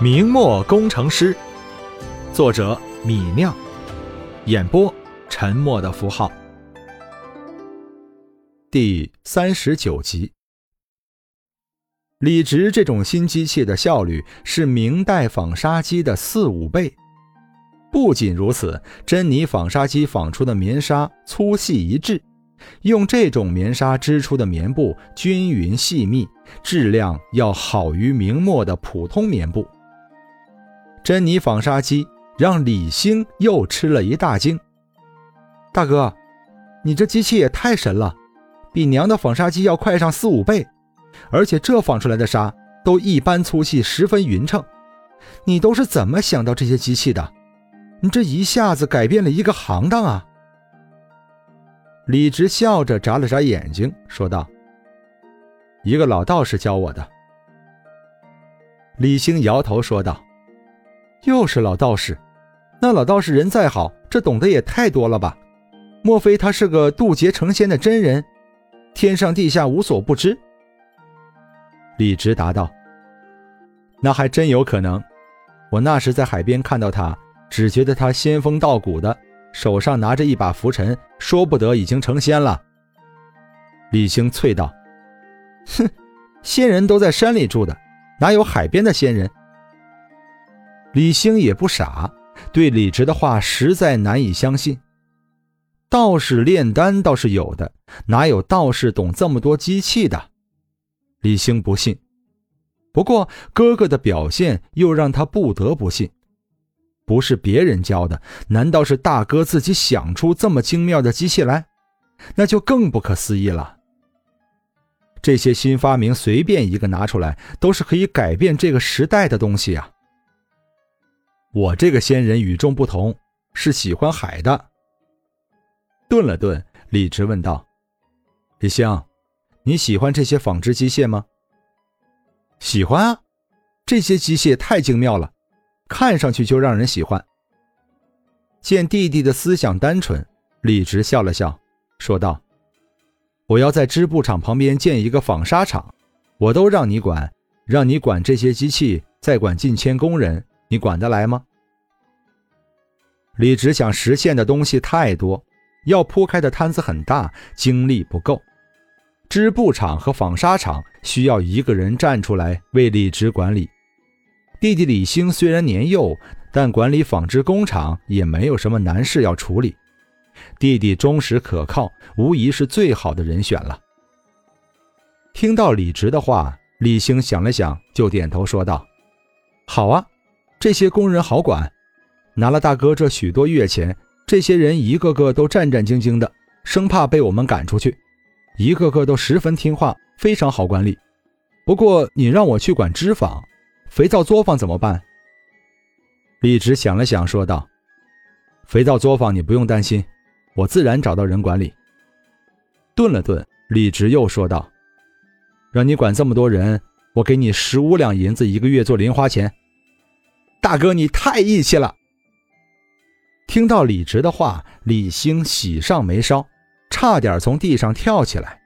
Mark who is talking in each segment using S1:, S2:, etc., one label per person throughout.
S1: 明末工程师，作者米酿，演播沉默的符号。第三十九集，李直这种新机器的效率是明代纺纱机的四五倍。不仅如此，珍妮纺纱机纺出的棉纱粗细一致，用这种棉纱织出的棉布均匀细密，质量要好于明末的普通棉布。珍妮纺纱机让李兴又吃了一大惊。大哥，你这机器也太神了，比娘的纺纱机要快上四五倍，而且这纺出来的纱都一般粗细，十分匀称。你都是怎么想到这些机器的？你这一下子改变了一个行当啊！李直笑着眨了眨眼睛，说道：“一个老道士教我的。”李兴摇头说道。又是老道士，那老道士人再好，这懂得也太多了吧？莫非他是个渡劫成仙的真人？天上地下无所不知。李直答道：“那还真有可能。我那时在海边看到他，只觉得他仙风道骨的，手上拿着一把拂尘，说不得已经成仙了。”李兴啐道：“哼，仙人都在山里住的，哪有海边的仙人？”李兴也不傻，对李直的话实在难以相信。道士炼丹倒是有的，哪有道士懂这么多机器的？李兴不信。不过哥哥的表现又让他不得不信。不是别人教的，难道是大哥自己想出这么精妙的机器来？那就更不可思议了。这些新发明，随便一个拿出来，都是可以改变这个时代的东西啊！我这个仙人与众不同，是喜欢海的。顿了顿，李直问道：“李兴，你喜欢这些纺织机械吗？”“喜欢啊，这些机械太精妙了，看上去就让人喜欢。”见弟弟的思想单纯，李直笑了笑，说道：“我要在织布厂旁边建一个纺纱厂，我都让你管，让你管这些机器，再管近千工人。”你管得来吗？李直想实现的东西太多，要铺开的摊子很大，精力不够。织布厂和纺纱厂需要一个人站出来为李直管理。弟弟李兴虽然年幼，但管理纺织工厂也没有什么难事要处理。弟弟忠实可靠，无疑是最好的人选了。听到李直的话，李兴想了想，就点头说道：“好啊。”这些工人好管，拿了大哥这许多月钱，这些人一个个都战战兢兢的，生怕被我们赶出去，一个个都十分听话，非常好管理。不过你让我去管织坊、肥皂作坊怎么办？李直想了想，说道：“肥皂作坊你不用担心，我自然找到人管理。”顿了顿，李直又说道：“让你管这么多人，我给你十五两银子一个月做零花钱。”大哥，你太义气了！听到李直的话，李兴喜上眉梢，差点从地上跳起来。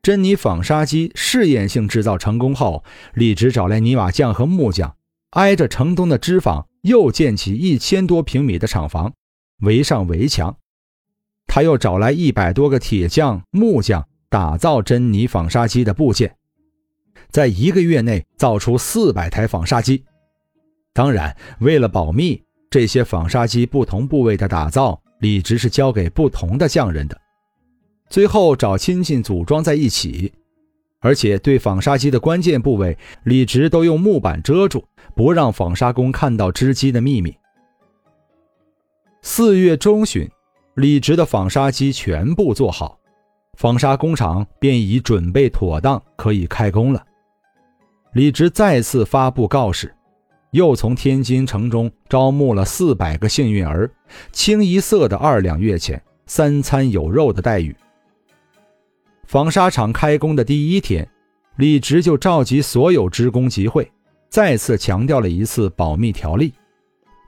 S1: 珍妮纺纱机试验性制造成功后，李直找来泥瓦匠和木匠，挨着城东的织坊又建起一千多平米的厂房，围上围墙。他又找来一百多个铁匠、木匠，打造珍妮纺纱机的部件，在一个月内造出四百台纺纱机。当然，为了保密，这些纺纱机不同部位的打造，李直是交给不同的匠人的。最后找亲戚组装在一起，而且对纺纱机的关键部位，李直都用木板遮住，不让纺纱工看到织机的秘密。四月中旬，李直的纺纱机全部做好，纺纱工厂便已准备妥当，可以开工了。李直再次发布告示。又从天津城中招募了四百个幸运儿，清一色的二两月钱，三餐有肉的待遇。纺纱厂开工的第一天，李直就召集所有职工集会，再次强调了一次保密条例。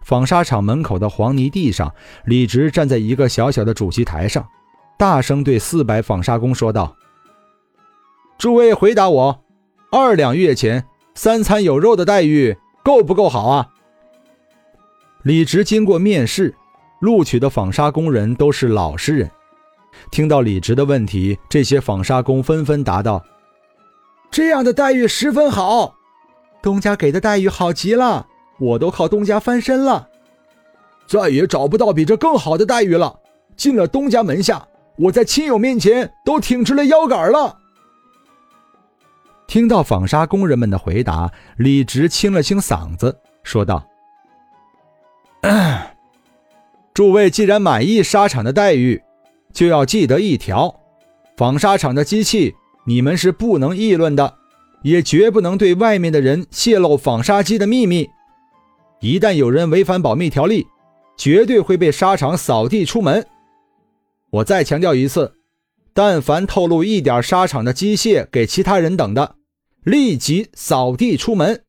S1: 纺纱厂门口的黄泥地上，李直站在一个小小的主席台上，大声对四百纺纱工说道：“诸位回答我，二两月钱，三餐有肉的待遇。”够不够好啊？李直经过面试，录取的纺纱工人都是老实人。听到李直的问题，这些纺纱工纷纷答道：“这样的待遇十分好，东家给的待遇好极了，我都靠东家翻身了，再也找不到比这更好的待遇了。进了东家门下，我在亲友面前都挺直了腰杆了。”听到纺纱工人们的回答，李直清了清嗓子，说道。诸位既然满意纱厂的待遇，就要记得一条：纺纱厂的机器，你们是不能议论的，也绝不能对外面的人泄露纺纱机的秘密。一旦有人违反保密条例，绝对会被纱厂扫地出门。我再强调一次，但凡透露一点沙场的机械给其他人等的，立即扫地出门。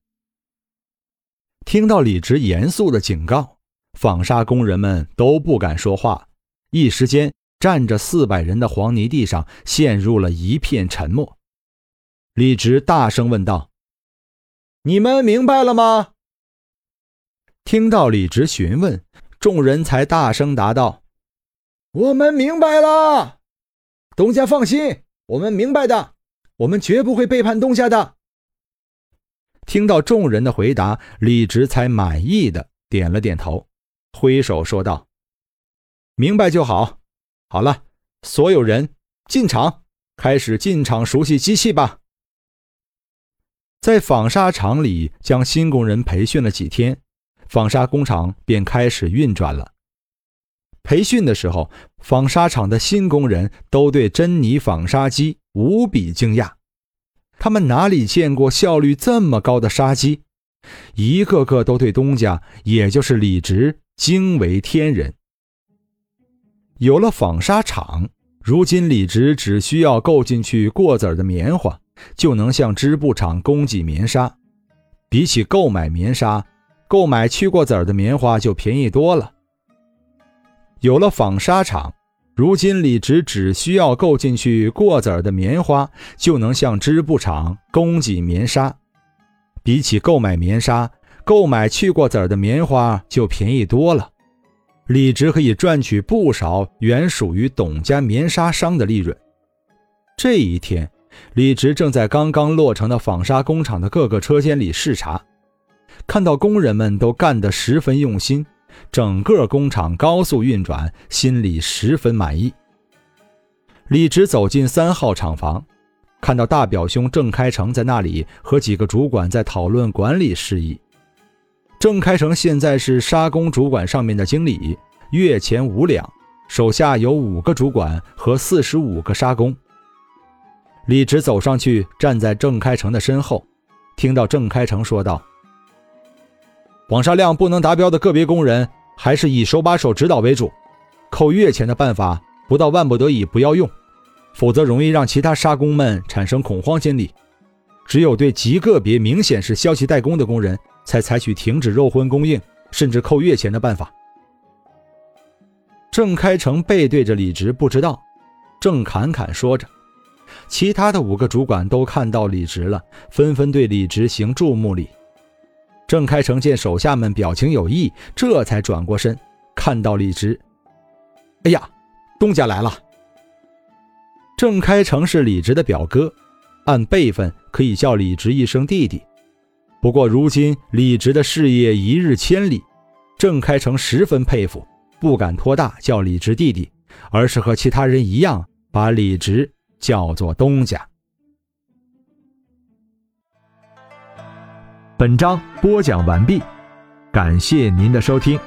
S1: 听到李直严肃的警告。纺纱工人们都不敢说话，一时间站着四百人的黄泥地上陷入了一片沉默。李直大声问道：“你们明白了吗？”听到李直询问，众人才大声答道：“我们明白了。东家放心，我们明白的，我们绝不会背叛东家的。”听到众人的回答，李直才满意的点了点头。挥手说道：“明白就好。好了，所有人进场，开始进场熟悉机器吧。”在纺纱厂里将新工人培训了几天，纺纱工厂便开始运转了。培训的时候，纺纱厂的新工人都对珍妮纺纱机无比惊讶，他们哪里见过效率这么高的纱机？一个个都对东家，也就是李直。惊为天人。有了纺纱厂，如今李直只需要购进去过子儿的棉花，就能向织布厂供给棉纱。比起购买棉纱，购买去过籽儿的棉花就便宜多了。有了纺纱厂，如今李直只需要购进去过子儿的棉花，就能向织布厂供给棉纱。比起购买棉纱，购买去过籽儿的棉花就便宜多了，李直可以赚取不少原属于董家棉纱商的利润。这一天，李直正在刚刚落成的纺纱工厂的各个车间里视察，看到工人们都干得十分用心，整个工厂高速运转，心里十分满意。李直走进三号厂房，看到大表兄郑开成在那里和几个主管在讨论管理事宜。郑开成现在是沙工主管上面的经理，月钱五两，手下有五个主管和四十五个沙工。李直走上去，站在郑开成的身后，听到郑开成说道：“纺纱量不能达标的个别工人，还是以手把手指导为主。扣月钱的办法，不到万不得已不要用，否则容易让其他沙工们产生恐慌心理。只有对极个别明显是消息怠工的工人。”才采取停止肉荤供应，甚至扣月钱的办法。郑开成背对着李直，不知道。郑侃侃说着，其他的五个主管都看到李直了，纷纷对李直行注目礼。郑开成见手下们表情有异，这才转过身，看到李直。哎呀，东家来了！郑开成是李直的表哥，按辈分可以叫李直一声弟弟。不过，如今李直的事业一日千里，郑开成十分佩服，不敢托大叫李直弟弟，而是和其他人一样，把李直叫做东家。
S2: 本章播讲完毕，感谢您的收听。